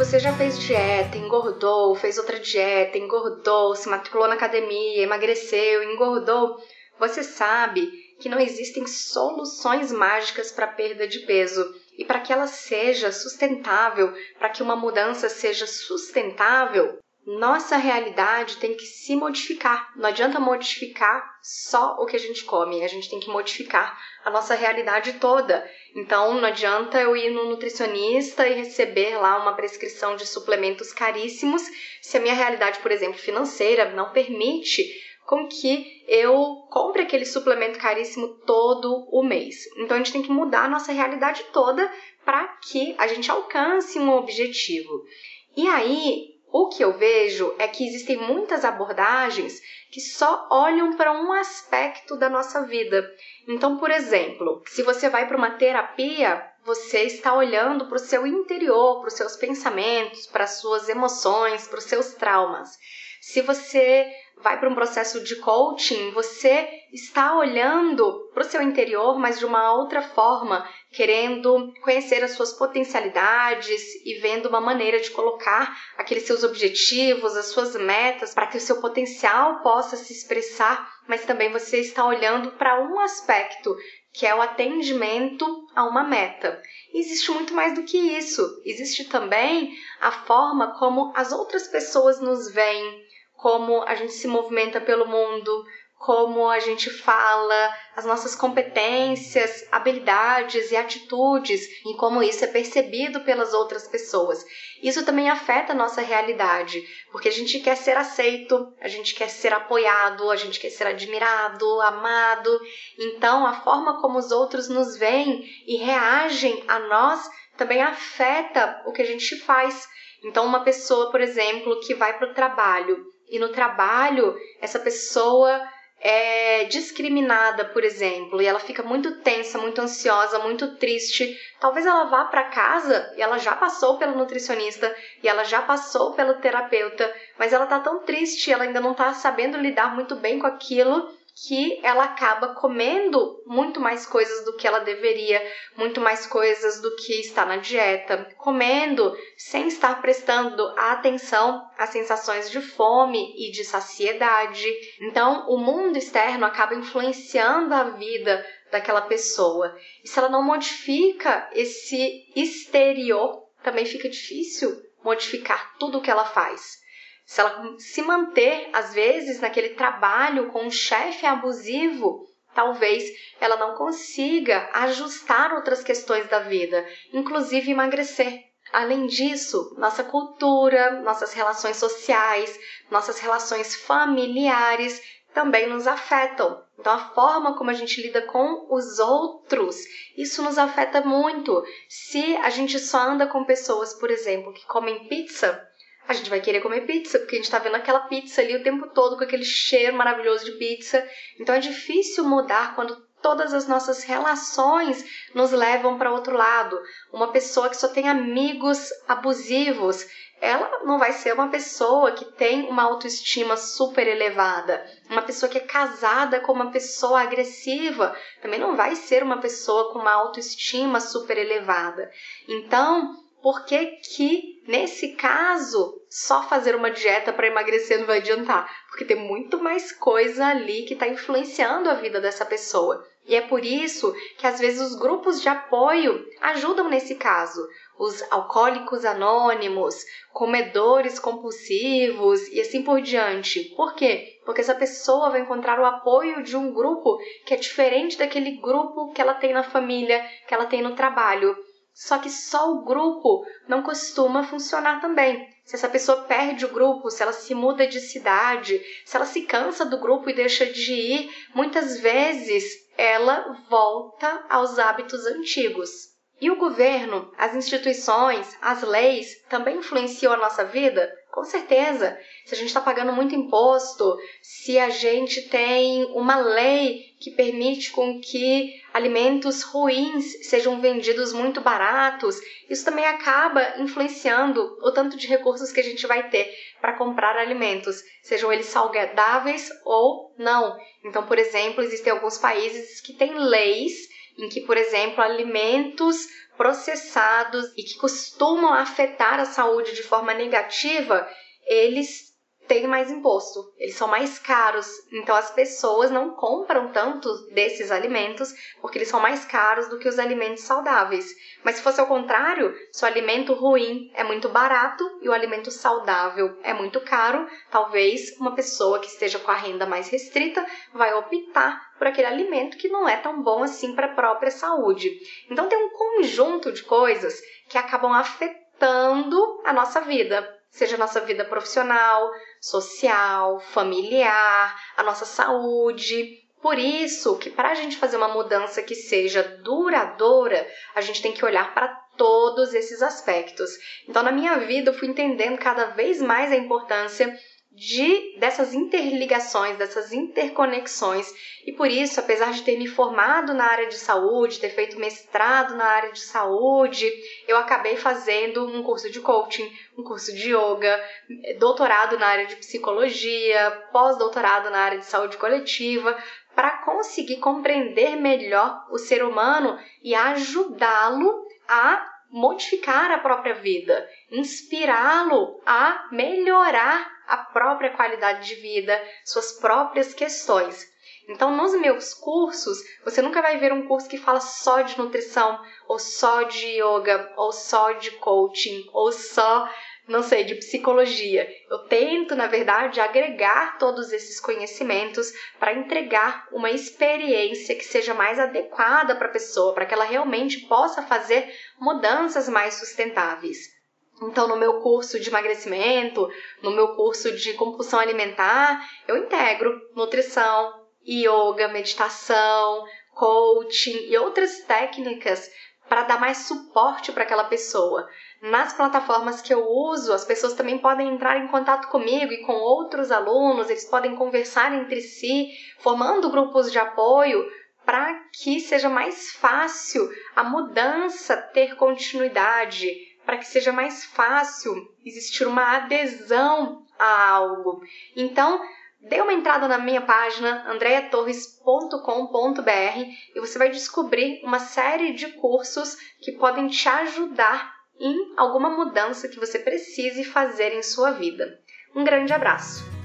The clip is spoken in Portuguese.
você já fez dieta, engordou, fez outra dieta, engordou, se matriculou na academia, emagreceu, engordou, você sabe que não existem soluções mágicas para perda de peso. E para que ela seja sustentável, para que uma mudança seja sustentável, nossa realidade tem que se modificar. Não adianta modificar só o que a gente come, a gente tem que modificar a nossa realidade toda. Então não adianta eu ir no nutricionista e receber lá uma prescrição de suplementos caríssimos se a minha realidade, por exemplo, financeira não permite com que eu compre aquele suplemento caríssimo todo o mês. Então a gente tem que mudar a nossa realidade toda para que a gente alcance um objetivo. E aí, o que eu vejo é que existem muitas abordagens que só olham para um aspecto da nossa vida. Então, por exemplo, se você vai para uma terapia, você está olhando para o seu interior, para os seus pensamentos, para as suas emoções, para os seus traumas. Se você vai para um processo de coaching, você está olhando para o seu interior, mas de uma outra forma, querendo conhecer as suas potencialidades e vendo uma maneira de colocar aqueles seus objetivos, as suas metas, para que o seu potencial possa se expressar, mas também você está olhando para um aspecto que é o atendimento a uma meta. E existe muito mais do que isso. Existe também a forma como as outras pessoas nos veem, como a gente se movimenta pelo mundo, como a gente fala, as nossas competências, habilidades e atitudes e como isso é percebido pelas outras pessoas. Isso também afeta a nossa realidade, porque a gente quer ser aceito, a gente quer ser apoiado, a gente quer ser admirado, amado. Então, a forma como os outros nos veem e reagem a nós também afeta o que a gente faz. Então, uma pessoa, por exemplo, que vai para o trabalho e no trabalho essa pessoa é discriminada, por exemplo, e ela fica muito tensa, muito ansiosa, muito triste, talvez ela vá para casa e ela já passou pelo nutricionista e ela já passou pelo terapeuta, mas ela tá tão triste, ela ainda não tá sabendo lidar muito bem com aquilo que ela acaba comendo muito mais coisas do que ela deveria, muito mais coisas do que está na dieta, comendo sem estar prestando atenção às sensações de fome e de saciedade. Então, o mundo externo acaba influenciando a vida daquela pessoa. E se ela não modifica esse exterior, também fica difícil modificar tudo o que ela faz se ela se manter, às vezes, naquele trabalho com um chefe abusivo, talvez ela não consiga ajustar outras questões da vida, inclusive emagrecer. Além disso, nossa cultura, nossas relações sociais, nossas relações familiares também nos afetam. Então, a forma como a gente lida com os outros, isso nos afeta muito. Se a gente só anda com pessoas, por exemplo, que comem pizza, a gente vai querer comer pizza, porque a gente tá vendo aquela pizza ali o tempo todo com aquele cheiro maravilhoso de pizza. Então é difícil mudar quando todas as nossas relações nos levam para outro lado. Uma pessoa que só tem amigos abusivos, ela não vai ser uma pessoa que tem uma autoestima super elevada. Uma pessoa que é casada com uma pessoa agressiva também não vai ser uma pessoa com uma autoestima super elevada. Então, por que que nesse caso só fazer uma dieta para emagrecer não vai adiantar? Porque tem muito mais coisa ali que está influenciando a vida dessa pessoa. E é por isso que às vezes os grupos de apoio ajudam nesse caso. Os alcoólicos anônimos, comedores compulsivos e assim por diante. Por quê? Porque essa pessoa vai encontrar o apoio de um grupo que é diferente daquele grupo que ela tem na família, que ela tem no trabalho. Só que só o grupo não costuma funcionar também. Se essa pessoa perde o grupo, se ela se muda de cidade, se ela se cansa do grupo e deixa de ir, muitas vezes ela volta aos hábitos antigos. E o governo, as instituições, as leis também influenciam a nossa vida? Com certeza. Se a gente está pagando muito imposto, se a gente tem uma lei que permite com que alimentos ruins sejam vendidos muito baratos, isso também acaba influenciando o tanto de recursos que a gente vai ter para comprar alimentos, sejam eles saudáveis ou não. Então, por exemplo, existem alguns países que têm leis em que, por exemplo, alimentos processados e que costumam afetar a saúde de forma negativa, eles têm mais imposto, eles são mais caros, então as pessoas não compram tanto desses alimentos porque eles são mais caros do que os alimentos saudáveis. Mas se fosse ao contrário, se o alimento ruim é muito barato e o alimento saudável é muito caro, talvez uma pessoa que esteja com a renda mais restrita vai optar por aquele alimento que não é tão bom assim para a própria saúde. Então tem um conjunto de coisas que acabam afetando a nossa vida seja a nossa vida profissional, social, familiar, a nossa saúde. Por isso que para a gente fazer uma mudança que seja duradoura, a gente tem que olhar para todos esses aspectos. Então, na minha vida, eu fui entendendo cada vez mais a importância de dessas interligações, dessas interconexões. E por isso, apesar de ter me formado na área de saúde, ter feito mestrado na área de saúde, eu acabei fazendo um curso de coaching, um curso de yoga, doutorado na área de psicologia, pós-doutorado na área de saúde coletiva, para conseguir compreender melhor o ser humano e ajudá-lo a modificar a própria vida, inspirá-lo a melhorar a própria qualidade de vida, suas próprias questões. Então, nos meus cursos, você nunca vai ver um curso que fala só de nutrição, ou só de yoga, ou só de coaching, ou só não sei, de psicologia. Eu tento, na verdade, agregar todos esses conhecimentos para entregar uma experiência que seja mais adequada para a pessoa, para que ela realmente possa fazer mudanças mais sustentáveis. Então, no meu curso de emagrecimento, no meu curso de compulsão alimentar, eu integro nutrição, yoga, meditação, coaching e outras técnicas para dar mais suporte para aquela pessoa. Nas plataformas que eu uso, as pessoas também podem entrar em contato comigo e com outros alunos, eles podem conversar entre si, formando grupos de apoio para que seja mais fácil a mudança ter continuidade, para que seja mais fácil existir uma adesão a algo. Então, Dê uma entrada na minha página andreatorres.com.br e você vai descobrir uma série de cursos que podem te ajudar em alguma mudança que você precise fazer em sua vida. Um grande abraço!